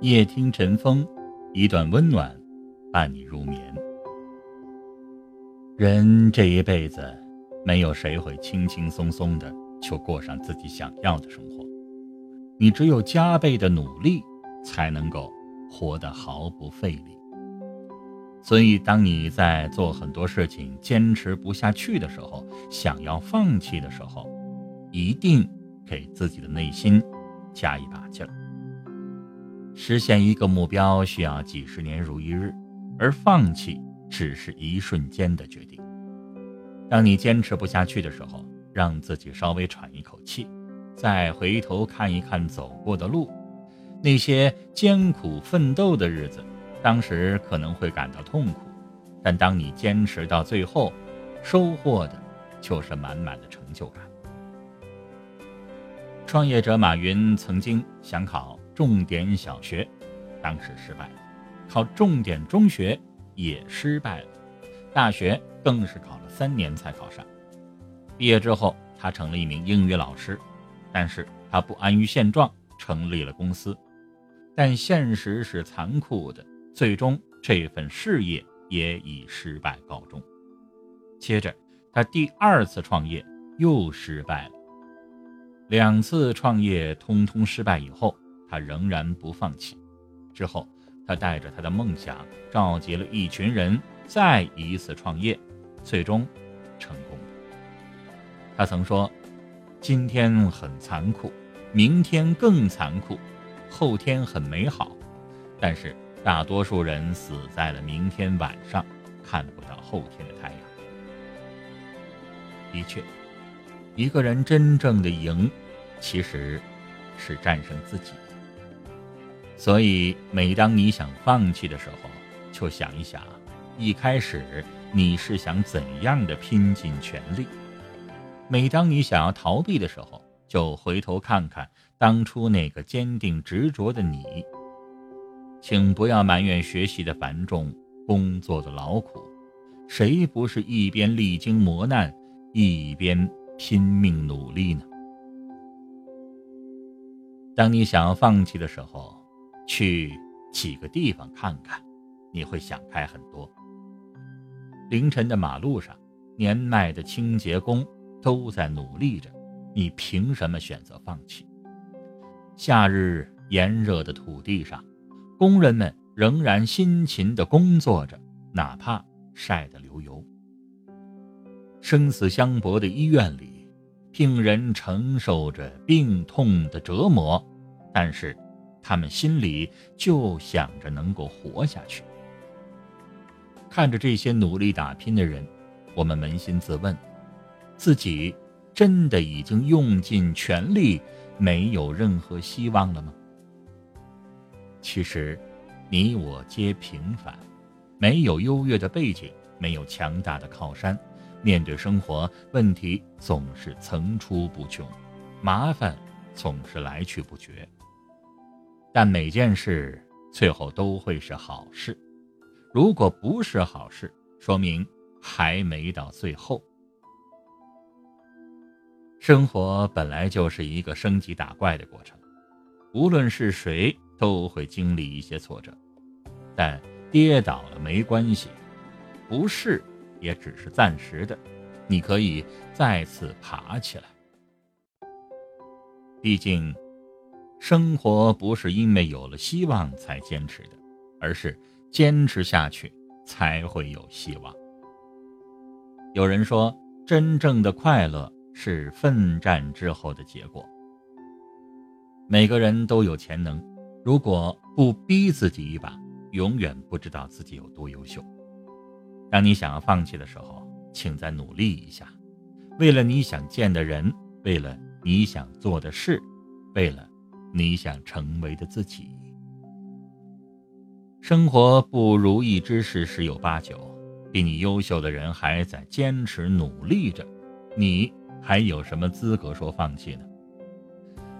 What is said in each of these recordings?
夜听晨风，一段温暖伴你入眠。人这一辈子，没有谁会轻轻松松的就过上自己想要的生活。你只有加倍的努力，才能够活得毫不费力。所以，当你在做很多事情坚持不下去的时候，想要放弃的时候，一定给自己的内心加一把劲儿。实现一个目标需要几十年如一日，而放弃只是一瞬间的决定。当你坚持不下去的时候，让自己稍微喘一口气，再回头看一看走过的路，那些艰苦奋斗的日子。当时可能会感到痛苦，但当你坚持到最后，收获的就是满满的成就感。创业者马云曾经想考重点小学，当时失败了；考重点中学也失败了，大学更是考了三年才考上。毕业之后，他成了一名英语老师，但是他不安于现状，成立了公司。但现实是残酷的。最终，这份事业也以失败告终。接着，他第二次创业又失败了。两次创业通通失败以后，他仍然不放弃。之后，他带着他的梦想，召集了一群人，再一次创业，最终成功了。他曾说：“今天很残酷，明天更残酷，后天很美好，但是。”大多数人死在了明天晚上，看不到后天的太阳。的确，一个人真正的赢，其实是战胜自己。所以，每当你想放弃的时候，就想一想，一开始你是想怎样的拼尽全力；每当你想要逃避的时候，就回头看看当初那个坚定执着的你。请不要埋怨学习的繁重，工作的劳苦，谁不是一边历经磨难，一边拼命努力呢？当你想要放弃的时候，去几个地方看看，你会想开很多。凌晨的马路上，年迈的清洁工都在努力着，你凭什么选择放弃？夏日炎热的土地上。工人们仍然辛勤地工作着，哪怕晒得流油。生死相搏的医院里，病人承受着病痛的折磨，但是他们心里就想着能够活下去。看着这些努力打拼的人，我们扪心自问：自己真的已经用尽全力，没有任何希望了吗？其实，你我皆平凡，没有优越的背景，没有强大的靠山，面对生活，问题总是层出不穷，麻烦总是来去不绝。但每件事最后都会是好事，如果不是好事，说明还没到最后。生活本来就是一个升级打怪的过程，无论是谁。都会经历一些挫折，但跌倒了没关系，不是也只是暂时的，你可以再次爬起来。毕竟，生活不是因为有了希望才坚持的，而是坚持下去才会有希望。有人说，真正的快乐是奋战之后的结果。每个人都有潜能。如果不逼自己一把，永远不知道自己有多优秀。当你想要放弃的时候，请再努力一下，为了你想见的人，为了你想做的事，为了你想成为的自己。生活不如意之事十有八九，比你优秀的人还在坚持努力着，你还有什么资格说放弃呢？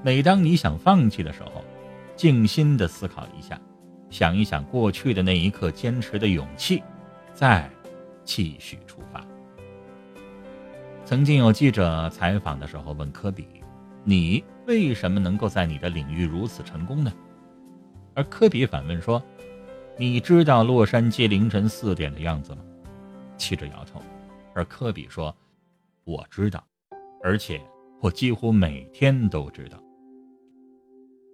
每当你想放弃的时候，静心的思考一下，想一想过去的那一刻坚持的勇气，再继续出发。曾经有记者采访的时候问科比：“你为什么能够在你的领域如此成功呢？”而科比反问说：“你知道洛杉矶凌晨四点的样子吗？”记者摇头，而科比说：“我知道，而且我几乎每天都知道。”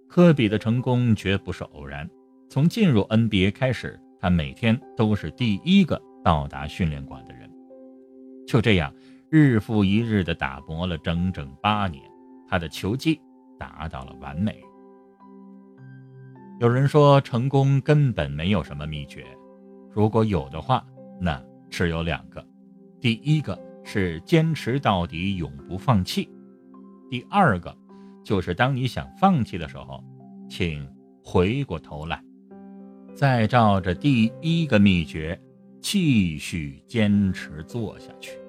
科比的成功绝不是偶然，从进入 NBA 开始，他每天都是第一个到达训练馆的人。就这样，日复一日地打磨了整整八年，他的球技达到了完美。有人说，成功根本没有什么秘诀，如果有的话，那只有两个：第一个是坚持到底，永不放弃；第二个，就是当你想放弃的时候，请回过头来，再照着第一个秘诀继续坚持做下去。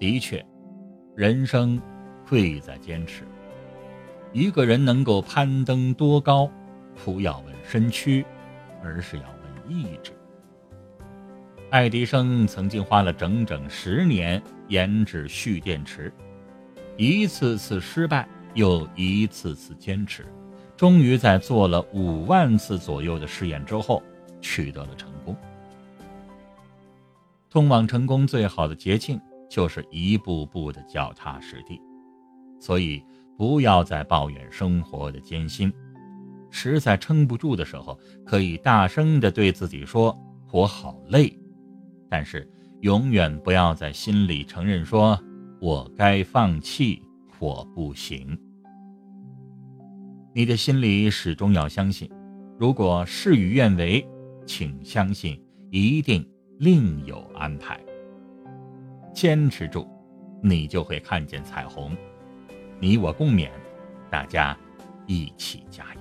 的确，人生贵在坚持。一个人能够攀登多高，不要问身躯，而是要问意志。爱迪生曾经花了整整十年研制蓄电池，一次次失败，又一次次坚持，终于在做了五万次左右的试验之后，取得了成功。通往成功最好的捷径，就是一步步的脚踏实地。所以。不要再抱怨生活的艰辛，实在撑不住的时候，可以大声的对自己说：“我好累。”但是永远不要在心里承认说：“我该放弃，我不行。”你的心里始终要相信，如果事与愿违，请相信一定另有安排。坚持住，你就会看见彩虹。你我共勉，大家一起加油。